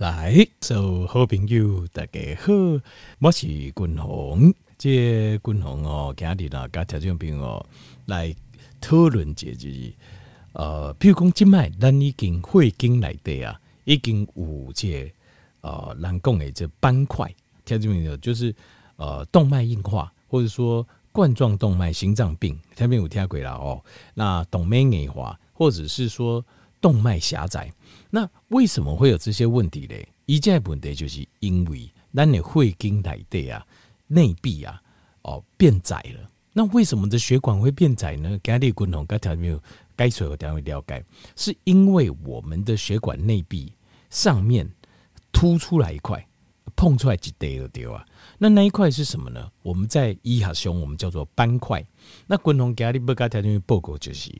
来，所有好朋友大家好，我是君鸿。这君鸿哦，今日呢，跟听众朋友来讨论这就是呃，比如讲，今麦咱已经会经内底啊，已经有这呃，人讲的这斑块，听众朋友就是呃，动脉硬化，或者说冠状动脉心脏病，听众朋友听过了哦。那动脉硬化，或者是说动脉狭窄。那为什么会有这些问题呢？一件问题就是因为咱的会经内的啊，内壁啊，哦变窄了。那为什么这血管会变窄呢？刚才立军同刚才没有该所有单位了解，是因为我们的血管内壁上面凸出来一块。碰出来几堆就对啊，那那一块是什么呢？我们在医学上我们叫做斑块。那共同给你不该条件报告就是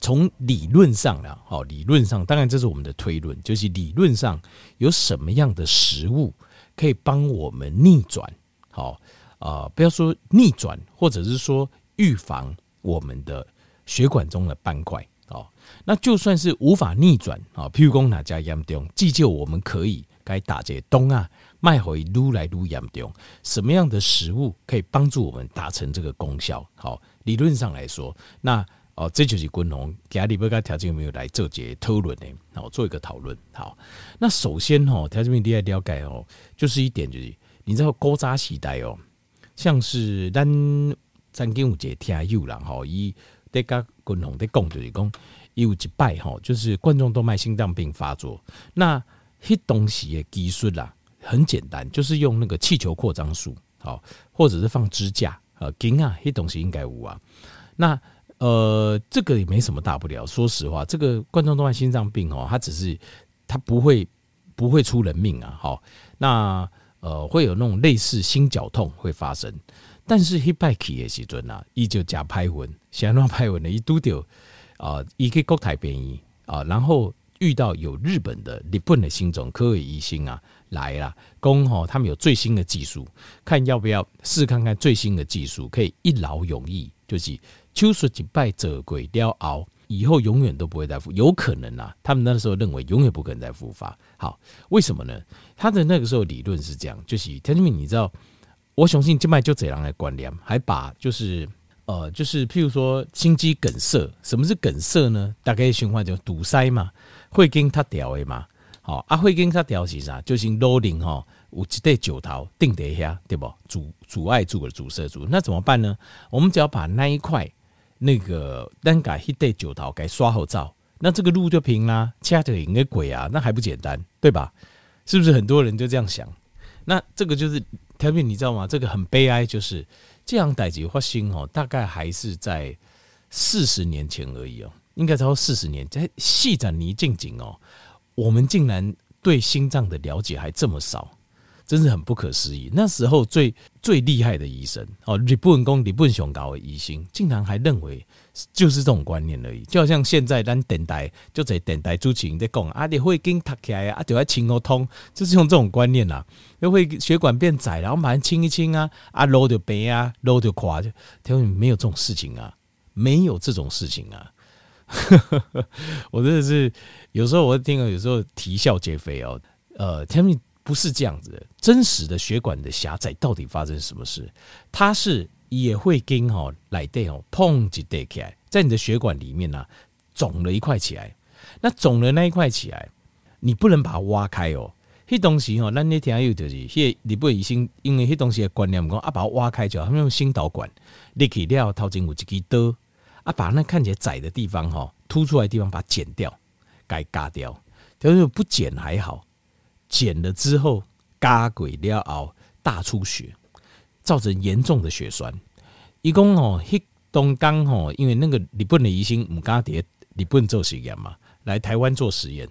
从理论上了，好，理论上当然这是我们的推论，就是理论上有什么样的食物可以帮我们逆转，好啊，不要说逆转，或者是说预防我们的血管中的斑块，好，那就算是无法逆转啊，譬如说哪家严重，急救我们可以该打这东啊。脉会愈来愈严重，什么样的食物可以帮助我们达成这个功效？好，理论上来说，那哦，这就是军红给阿里伯加条件有没有来做节讨论呢？好，做一个讨论。好，那首先哈，条件面第一了解哦，就是一点就是，你知道古早时代哦，像是咱曾经有节听有啦吼，伊在甲军红在讲就是讲，伊有一摆吼，就是冠状动脉心脏病发作，那迄东西的技术啦。很简单，就是用那个气球扩张术，好，或者是放支架，呃，金啊，这东西应该有啊。那呃，这个也没什么大不了。说实话，这个冠状动脉心脏病哦，它只是它不会不会出人命啊。好，那呃会有那种类似心绞痛会发生，但是一败起的时阵啊，依旧加拍文，想让拍文的一嘟丢啊，一个国台便宜啊，然后遇到有日本的日本的心脏科医生啊。来啦，公吼，他们有最新的技术，看要不要试看看最新的技术，可以一劳永逸，就是手术一摆做过了后，以后永远都不会再复，有可能啊，他们那时候认为永远不可能再复发。好，为什么呢？他的那个时候理论是这样，就是田俊明，你知道，我相信静脉就这样来关联，还把就是呃，就是譬如说心肌梗塞，什么是梗塞呢？大概循环就堵塞嘛，会跟他掉的嘛。好，阿会跟他调是啥？就是罗林吼，有一对酒桃定在下，对不？阻阻碍住了阻塞住，那怎么办呢？我们只要把那一块那个单改一对酒桃给刷好照，那这个路就平啦。掐着应该鬼啊，那还不简单，对吧？是不是很多人就这样想？那这个就是条片，你知道吗？这个很悲哀，就是这样代志发生哦，大概还是在四十年前而已哦，应该超过四十年，在细展泥静景哦。我们竟然对心脏的了解还这么少，真是很不可思议。那时候最最厉害的医生哦，日本工日本上高的医生，竟然还认为就是这种观念而已。就好像现在咱等待就在电台主持人在讲啊，你会跟塌起来啊，就要清个通，就是用这种观念呐，又会血管变窄，然后把它清一清啊，啊，漏就白啊，漏就垮，就他们没有这种事情啊，没有这种事情啊。我真的是有时候我听了，有时候啼笑皆非哦。呃，他们不是这样子的，真实的血管的狭窄到底发生什么事？它是也会跟哦来电哦碰一块起来，在你的血管里面呢肿了一块起来。那肿了那一块起来，你不能把它挖开哦。那东西哦，那那天又就是，迄你不会先因为那东西的观念，我们讲啊把它挖开就好，他们用心导管，你可以料掏进有一支刀。啊，把那看起来窄的地方哈，凸出来地方把它剪掉，该嘎掉。但是不剪还好，剪了之后嘎鬼了后大出血，造成严重的血栓。一共哦，黑东刚哦，因为那个日本的医生唔敢在日本做实验嘛，来台湾做实验。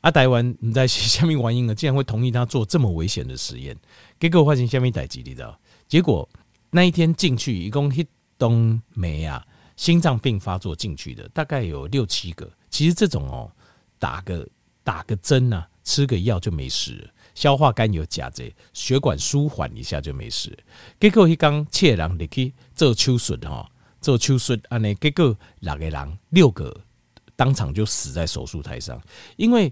啊，台湾你在下面原因呢，竟然会同意他做这么危险的实验？结果发现下面代志，你知道？结果那一天进去，一共黑东没啊。心脏病发作进去的大概有六七个，其实这种哦，打个打个针呐，吃个药就没事，消化甘油钾这血管舒缓一下就没事。结果一刚切人你去做手术哈，做手术安尼，结果六个人六个当场就死在手术台上，因为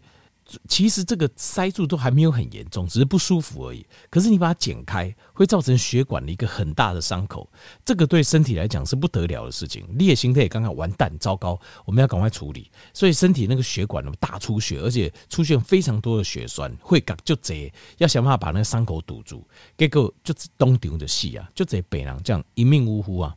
其实这个塞住都还没有很严重，只是不舒服而已。可是你把它剪开，会造成血管的一个很大的伤口，这个对身体来讲是不得了的事情。裂心也刚刚完蛋，糟糕，我们要赶快处理。所以身体那个血管大出血，而且出现非常多的血栓，会搞就这要想办法把那个伤口堵住。结果就东丢的戏啊，就这北人这样一命呜呼啊。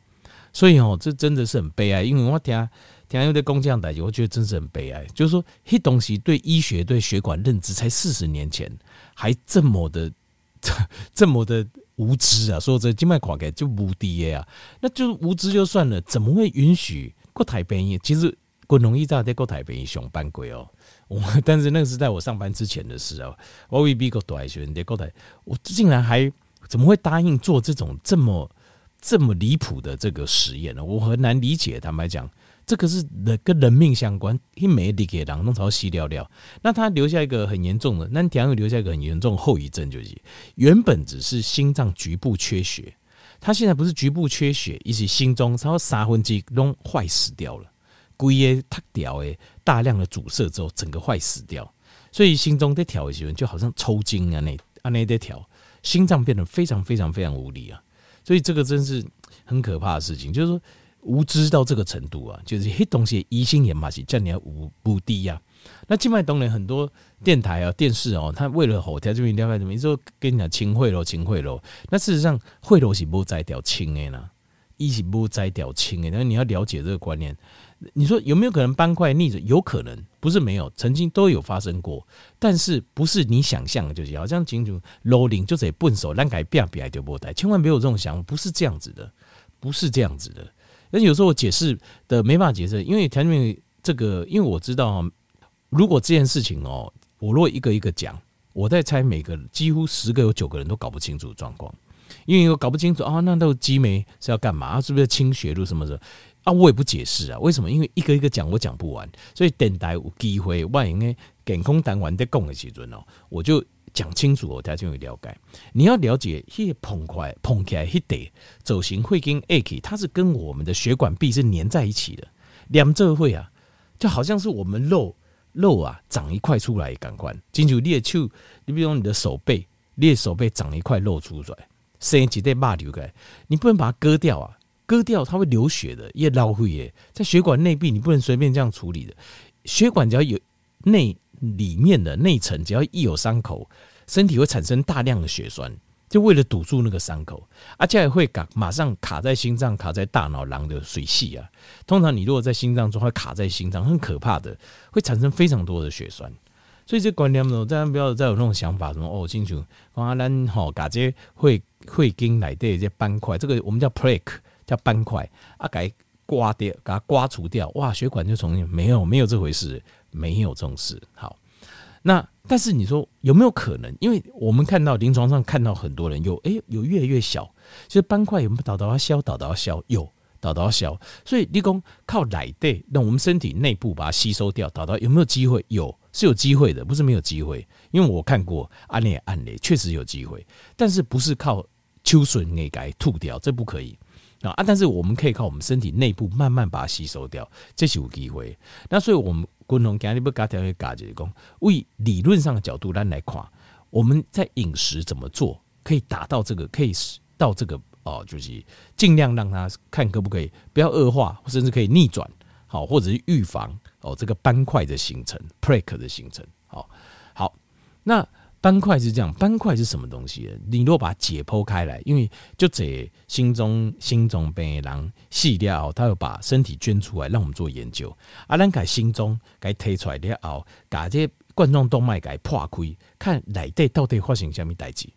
所以哦，这真的是很悲哀，因为我听。天有的工匠代我觉得真是很悲哀。就是说，这东西对医学、对血管认知，才四十年前还这么的、这么的无知啊！说这静脉垮开就无敌啊，那就无知就算了，怎么会允许国台病医？其实国农医在在国台病医上班鬼哦，我但是那个是在我上班之前的事哦。我未必国台学在国台，我竟然还怎么会答应做这种这么这么离谱的这个实验呢？我很难理解。坦白讲。这个是人跟人命相关，一没力给人弄朝西掉掉，那他留下一个很严重的，那田又留下一个很严重后遗症，就是原本只是心脏局部缺血，他现在不是局部缺血，一起心中超三分之一都坏死掉了，龟也塌掉诶，大量的阻塞之后，整个坏死掉，所以心中在跳的时候就好像抽筋啊，那啊那在跳，心脏变得非常非常非常无力啊，所以这个真是很可怕的事情，就是说。无知到这个程度啊，就是黑东西疑心也嘛是叫你要无无敌呀。那境外当然很多电台啊、电视哦，他为了后台这边了解什么，你说跟你讲清贿赂、清贿赂，那事实上贿赂是不摘掉清的啦，一是不摘掉清的。那你要了解这个观念，你说有没有可能斑块逆着？有可能，不是没有，曾经都有发生过，但是不是你想象的，就是好像清楚楼龄就得笨手让改变变就不带，千万没有这种想法，不是这样子的，不是这样子的。那有时候我解释的没办法解释，因为条件这个，因为我知道，如果这件事情哦，我如果一个一个讲，我在猜每个几乎十个有九个人都搞不清楚状况，因为我搞不清楚啊，那都激酶是要干嘛？是不是清血路什么的啊？我也不解释啊，为什么？因为一个一个讲我讲不完，所以等待有机会，万一健康谈完再讲的时阵哦，我就。讲清楚哦，大家就会了解。你要了解，一膨块膨起来一得走形会跟 A K，它是跟我们的血管壁是粘在一起的。两者会啊，就好像是我们肉肉啊长一块出来，感官进去裂去。你比如你的手背，裂手背长一块肉出来，生几袋肉流开，你不能把它割掉啊，割掉它会流血的，也老会耶。在血管内壁，你不能随便这样处理的。血管只要有内。里面的内层只要一有伤口，身体会产生大量的血栓，就为了堵住那个伤口，而且也会卡马上卡在心脏、卡在大脑囊的水系啊。通常你如果在心脏中，会卡在心脏，很可怕的，会产生非常多的血栓。所以这观念呢，大家不要再有那种想法，什么哦，清楚，阿兰吼，嘎这会会经来的这些斑块，这个我们叫 plaque，叫斑块啊，给刮掉，给它刮除掉，哇，血管就重新没有没有这回事。没有重视。好，那但是你说有没有可能？因为我们看到临床上看到很多人有，哎、有越来越小。其实斑块有没有导导要消，导导要消，有导导要消。所以立功靠奶对，那我们身体内部把它吸收掉，导导有没有机会？有，是有机会的，不是没有机会。因为我看过案例案例，确实有机会，但是不是靠秋笋给改吐掉，这不可以。啊！但是我们可以靠我们身体内部慢慢把它吸收掉，这是有机会。那所以，我们共同讲，你不加条会加就是讲，为理论上的角度来来看，我们在饮食怎么做可以达到这个，可以到这个哦，就是尽量让它看可不可以不要恶化，甚至可以逆转，好，或者是预防哦这个斑块的形成，plaque 的形成。好，好，那。斑块是这样，斑块是什么东西？你如果把它解剖开来，因为就这心中心中病人细掉，他要把身体捐出来，让我们做研究。啊，咱改心中改推出来了后，把这冠状动脉给破开，看内底到底发生什么代志。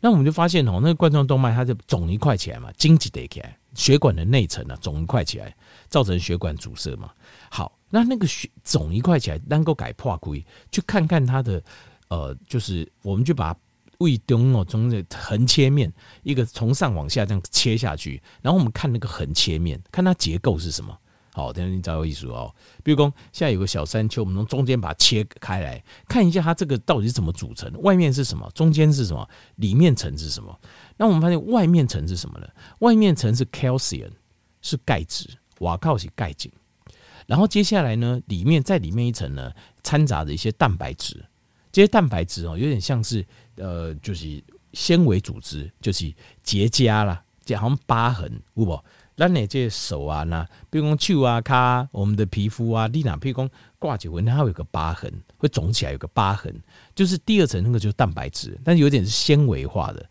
那我们就发现哦，那个冠状动脉它就肿一块起来嘛，经济得起来，血管的内层啊肿一块起来，造成血管阻塞嘛。好，那那个血肿一块起来，能够改破开，去看看它的。呃，就是我们就把胃中哦，从这横切面一个从上往下这样切下去，然后我们看那个横切面，看它结构是什么。好，等下你找我意思哦。比如说现在有个小山丘，我们从中间把它切开来，看一下它这个到底是怎么组成，外面是什么，中间是什么，里面层是什么。那我们发现外面层是什么呢？外面层是 calcium，是钙质，瓦靠是钙质。然后接下来呢，里面在里面一层呢，掺杂着一些蛋白质。这些蛋白质哦，有点像是呃，就是纤维组织，就是结痂啦，就好像疤痕，有无？咱的这手啊，那比如讲手啊、脚，我们的皮肤啊，你哪比如讲挂起纹，它会有个疤痕，会肿起来，有个疤痕，就是第二层那个就是蛋白质，但有点是纤维化的，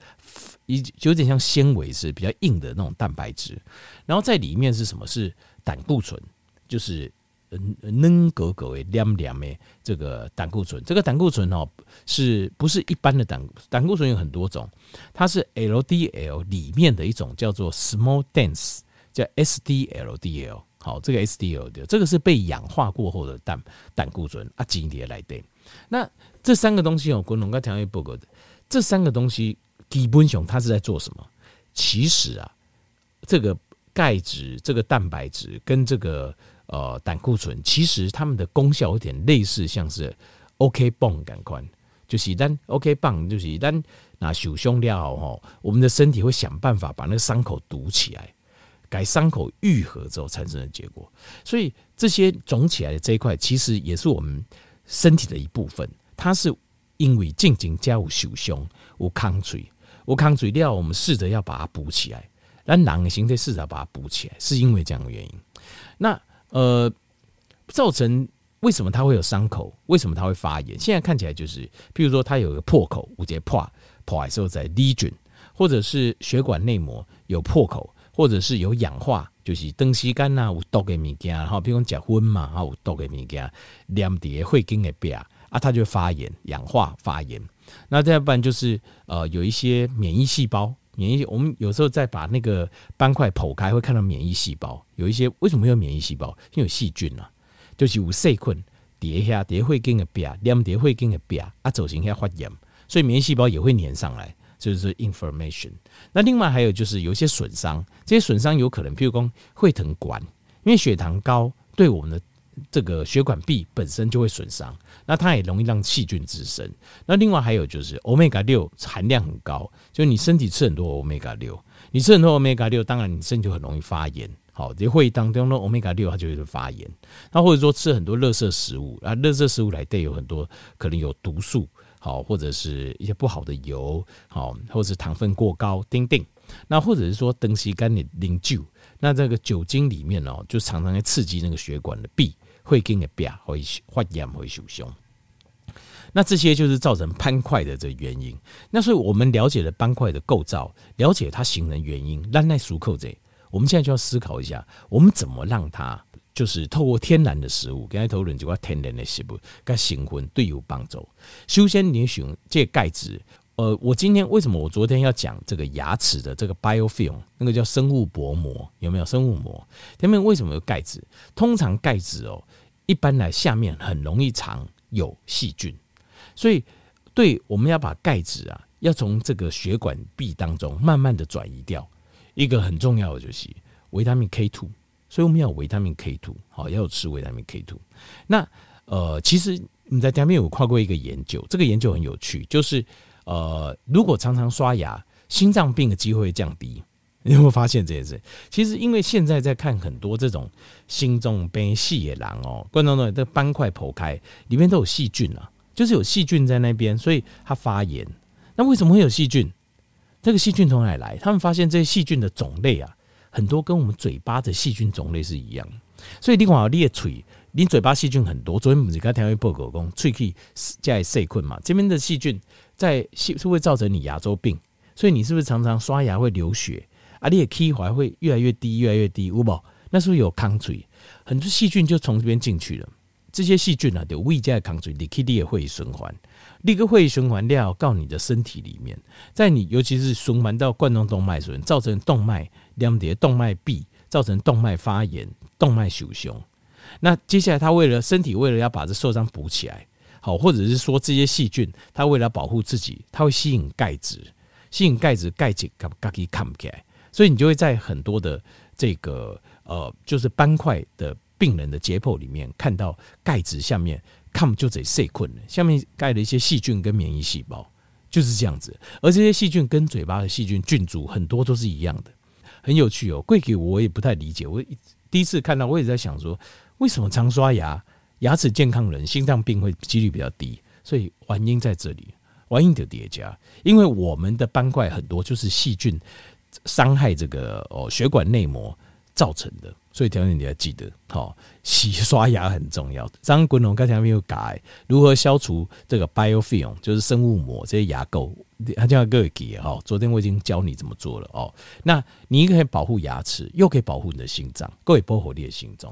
一有点像纤维是比较硬的那种蛋白质，然后在里面是什么？是胆固醇，就是。嗯，嫩格格诶，亮亮诶，这个胆固醇，这个胆固醇哦，是不是一般的胆胆固醇有很多种？它是 LDL 里面的一种，叫做 small dense，叫 SDLDL。好，这个 SDL 的这个是被氧化过后的胆胆固醇啊，基底来的。那这三个东西哦，国龙刚调一报告的，这三个东西基本上它是在做什么？其实啊，这个钙质、这个蛋白质跟这个。呃，胆固醇其实它们的功效有点类似，像是 OK 泵感官，就是单 OK 绷，就是单那受伤了后，我们的身体会想办法把那个伤口堵起来，改伤口愈合之后产生的结果。所以这些肿起来的这一块，其实也是我们身体的一部分。它是因为静静加有受伤，有抗水，有抗水料，我们试着要把它补起来，但囊的形态试着把它补起来，是因为这样的原因。那呃，造成为什么它会有伤口？为什么它会发炎？现在看起来就是，譬如说它有个破口，五节破破的时候在滴菌或者是血管内膜有破口，或者是有氧化，就是灯吸干呐，有毒的物件，然后，比如讲结婚嘛，哈，有毒的物件，黏在会经的边啊，它就发炎、氧化、发炎。那再不然就是呃，有一些免疫细胞。免疫，我们有时候再把那个斑块剖开，会看到免疫细胞。有一些为什么有免疫细胞？因为有细菌啊，就是有细菌叠下叠会跟个边，黏叠会跟个边啊，走形下发炎，所以免疫细胞也会粘上来，就是 information。那另外还有就是有一些损伤，这些损伤有可能，譬如说会疼管，因为血糖高对我们的。这个血管壁本身就会损伤，那它也容易让细菌滋生。那另外还有就是欧米伽六含量很高，就是你身体吃很多欧米伽六，你吃很多欧米伽六，当然你身体就很容易发炎。好，在会议当中，那欧米伽六它就会发炎。那或者说吃很多垃圾食物啊，垃圾食物来对有很多可能有毒素，好，或者是一些不好的油，好，或者是糖分过高，丁丁。那或者是说东西干你零酒，那这个酒精里面哦，就常常会刺激那个血管的壁。会跟个壁会发炎会受伤，那这些就是造成斑块的这原因。那所以我们了解了斑块的构造，了解它形成原因，让那熟扣这，我们现在就要思考一下，我们怎么让它就是透过天然的食物，跟它讨论就要天然的食物，跟新婚对有帮助。首先你选这钙质。呃，我今天为什么我昨天要讲这个牙齿的这个 biofilm，那个叫生物薄膜，有没有生物膜？下面为什么有钙质？通常钙质哦，一般来下面很容易藏有细菌，所以对我们要把钙质啊，要从这个血管壁当中慢慢的转移掉。一个很重要的就是维他命 K two，所以我们要维他命 K two，好，要吃维他命 K two。那呃，其实你在下面有跨过一个研究，这个研究很有趣，就是。呃，如果常常刷牙，心脏病的机会降低。你有没有发现这件事？其实，因为现在在看很多这种心脏病细野狼哦，观众们，这斑块剖开，里面都有细菌啊，就是有细菌在那边，所以它发炎。那为什么会有细菌？这个细菌从哪里来？他们发现这些细菌的种类啊，很多跟我们嘴巴的细菌种类是一样。所以你看，你的嘴，你嘴巴细菌很多。昨天不是刚听一报告讲，喙齿在细菌嘛，这边的细菌。在是是会造成你牙周病，所以你是不是常常刷牙会流血啊？你的齿怀会越来越低，越来越低，有无？那是不是有抗水？很多细菌就从这边进去了。这些细菌呢，就胃在抗水，你 K D 也会循环，那个会循环料到你的身体里面，在你尤其是循环到冠状动脉时，造成动脉两叠动脉壁，造成动脉发炎、动脉受伤。那接下来他为了身体，为了要把这受伤补起来。好，或者是说这些细菌，它为了保护自己，它会吸引钙质，吸引钙质，钙质嘎嘎给看不起来，所以你就会在很多的这个呃，就是斑块的病人的解剖里面看到钙质下面看就得睡困了，下面盖了一些细菌跟免疫细胞，就是这样子。而这些细菌跟嘴巴的细菌菌株很多都是一样的，很有趣哦。贵给我也不太理解，我第一次看到，我也在想说，为什么常刷牙？牙齿健康人心脏病会几率比较低，所以原因在这里，原因的叠加，因为我们的斑块很多就是细菌伤害这个哦血管内膜造成的。所以条件你要记得，好，洗刷牙很重要。张国龙刚才没有改，如何消除这个 biofilm，就是生物膜这些牙垢，他叫各位记哈。昨天我已经教你怎么做了哦。那你可以保护牙齿，又可以保护你的心脏，各位保护你的心脏。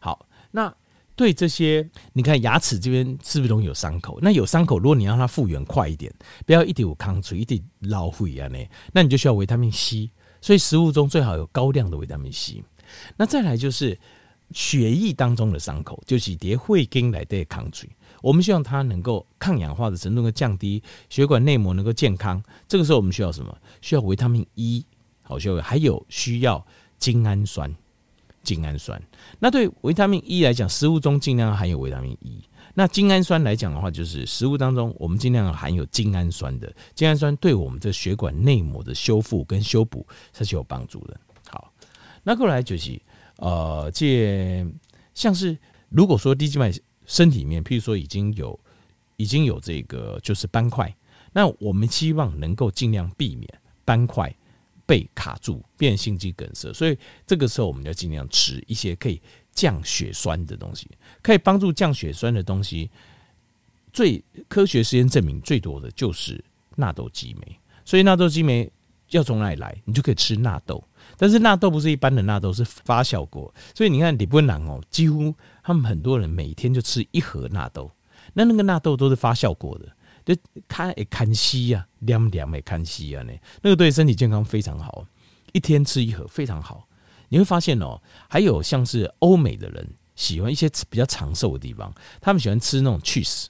好，那对这些，你看牙齿这边是不是容易有伤口？那有伤口，如果你让它复原快一点，不要一点有抗脆，一点老灰啊呢，那你就需要维他命 C。所以食物中最好有高量的维他命 C。那再来就是血液当中的伤口，就是叠会跟来的抗水。我们希望它能够抗氧化的程度能够降低，血管内膜能够健康。这个时候我们需要什么？需要维他命 E，好，需要还有需要精氨酸。精氨酸。那对维他命 E 来讲，食物中尽量含有维他命 E。那精氨酸来讲的话，就是食物当中我们尽量含有精氨酸的。精氨酸对我们的血管内膜的修复跟修补它是有帮助的。好那过来就是，呃，这像是如果说低静脉身体里面，譬如说已经有已经有这个就是斑块，那我们希望能够尽量避免斑块被卡住，变心肌梗塞。所以这个时候我们要尽量吃一些可以降血栓的东西，可以帮助降血栓的东西。最科学实验证明最多的就是纳豆激酶，所以纳豆激酶要从哪里来？你就可以吃纳豆。但是纳豆不是一般的纳豆，是发酵过，所以你看，李伯南哦，几乎他们很多人每天就吃一盒纳豆，那那个纳豆都是发酵过的，就看诶看稀呀，凉凉诶看稀呀呢，那个对身体健康非常好，一天吃一盒非常好。你会发现哦，还有像是欧美的人喜欢一些比较长寿的地方，他们喜欢吃那种 cheese，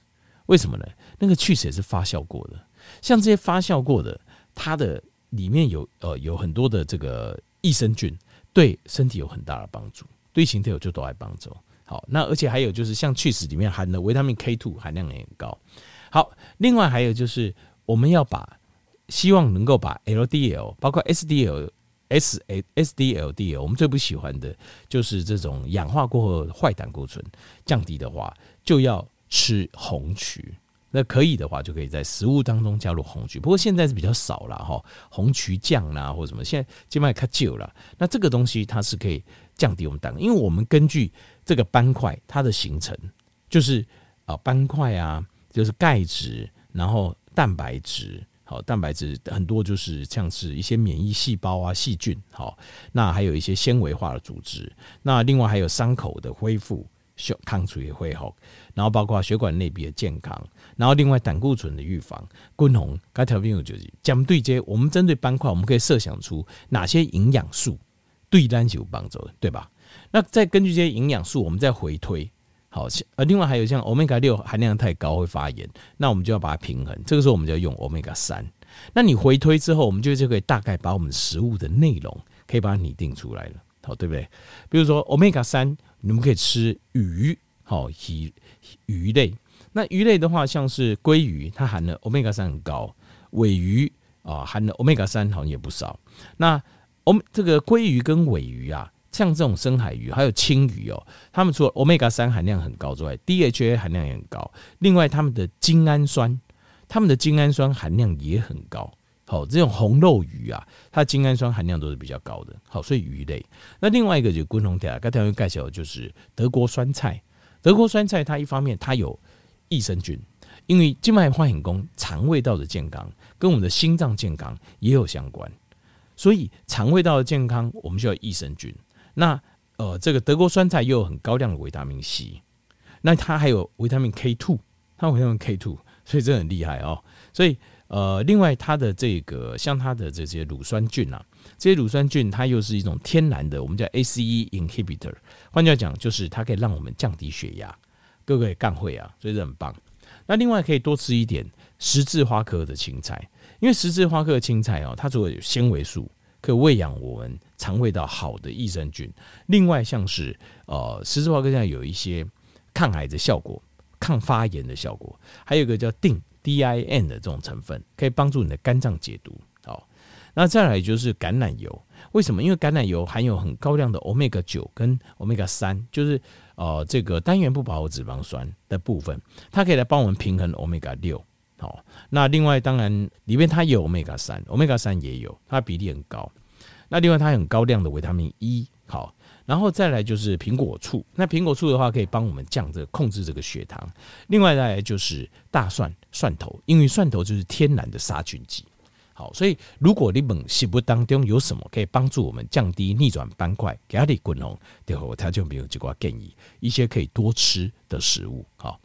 为什么呢？那个 cheese 也是发酵过的，像这些发酵过的，它的里面有呃有很多的这个。益生菌对身体有很大的帮助，对形体有就都爱帮助。好，那而且还有就是像去死里面含的维他命 K two 含量也很高。好，另外还有就是我们要把希望能够把 LDL 包括 SDL、S SDLDL 我们最不喜欢的就是这种氧化过后坏胆固醇降低的话，就要吃红曲。那可以的话，就可以在食物当中加入红曲。不过现在是比较少了哈，红曲酱啦或什么，现在基本上看旧了。那这个东西它是可以降低我们胆，因为我们根据这个斑块它的形成，就是啊斑块啊，就是钙质，然后蛋白质，好蛋白质很多就是像是一些免疫细胞啊、细菌，好，那还有一些纤维化的组织，那另外还有伤口的恢复。血抗处也会好，然后包括血管内壁的健康，然后另外胆固醇的预防，均红该条病就是针对这些，我们针对斑块，我们可以设想出哪些营养素对单是有帮助的，对吧？那再根据这些营养素，我们再回推，好，呃，另外还有像欧米伽六含量太高会发炎，那我们就要把它平衡，这个时候我们就要用欧米伽三。那你回推之后，我们就就可以大概把我们食物的内容可以把它拟定出来了，好，对不对？比如说欧米伽三。你们可以吃鱼，好鱼鱼类。那鱼类的话，像是鲑鱼，它含的欧米伽三很高；尾鱼啊，含的欧米伽三好像也不少。那欧这个鲑鱼跟尾鱼啊，像这种深海鱼，还有鯖鱼哦，它们除了欧米伽三含量很高之外，DHA 含量也很高。另外，它们的精氨酸，它们的精氨酸含量也很高。好，这种红肉鱼啊，它的精氨酸含量都是比较高的。好，所以鱼类。那另外一个就是共同点，刚才我介绍就是德国酸菜。德国酸菜它一方面它有益生菌，因为静脉化险工肠胃道的健康跟我们的心脏健康也有相关，所以肠胃道的健康我们需要益生菌。那呃，这个德国酸菜又有很高量的维他命 C，那它还有维他命 K two，它维他命 K two，所以这很厉害哦。所以。呃，另外，它的这个像它的这些乳酸菌啊，这些乳酸菌它又是一种天然的，我们叫 ACE inhibitor。换句话讲，就是它可以让我们降低血压，各位干会啊，所以这很棒。那另外可以多吃一点十字花科的青菜，因为十字花科的青菜哦，它除了有纤维素，可以喂养我们肠胃道好的益生菌。另外，像是呃十字花科上有一些抗癌的效果、抗发炎的效果，还有一个叫定。DIN 的这种成分可以帮助你的肝脏解毒。好，那再来就是橄榄油，为什么？因为橄榄油含有很高量的欧米伽九跟欧米伽三，就是呃这个单元不饱和脂肪酸的部分，它可以来帮我们平衡欧米伽六。好，那另外当然里面它有欧米伽三，欧米伽三也有，它比例很高。那另外它很高量的维他命 E，好，然后再来就是苹果醋。那苹果醋的话可以帮我们降这个控制这个血糖。另外再来就是大蒜蒜头，因为蒜头就是天然的杀菌剂。好，所以如果你们食物当中有什么可以帮助我们降低逆转斑块、压力滚龙，对后他就没有这个建议一些可以多吃的食物。好。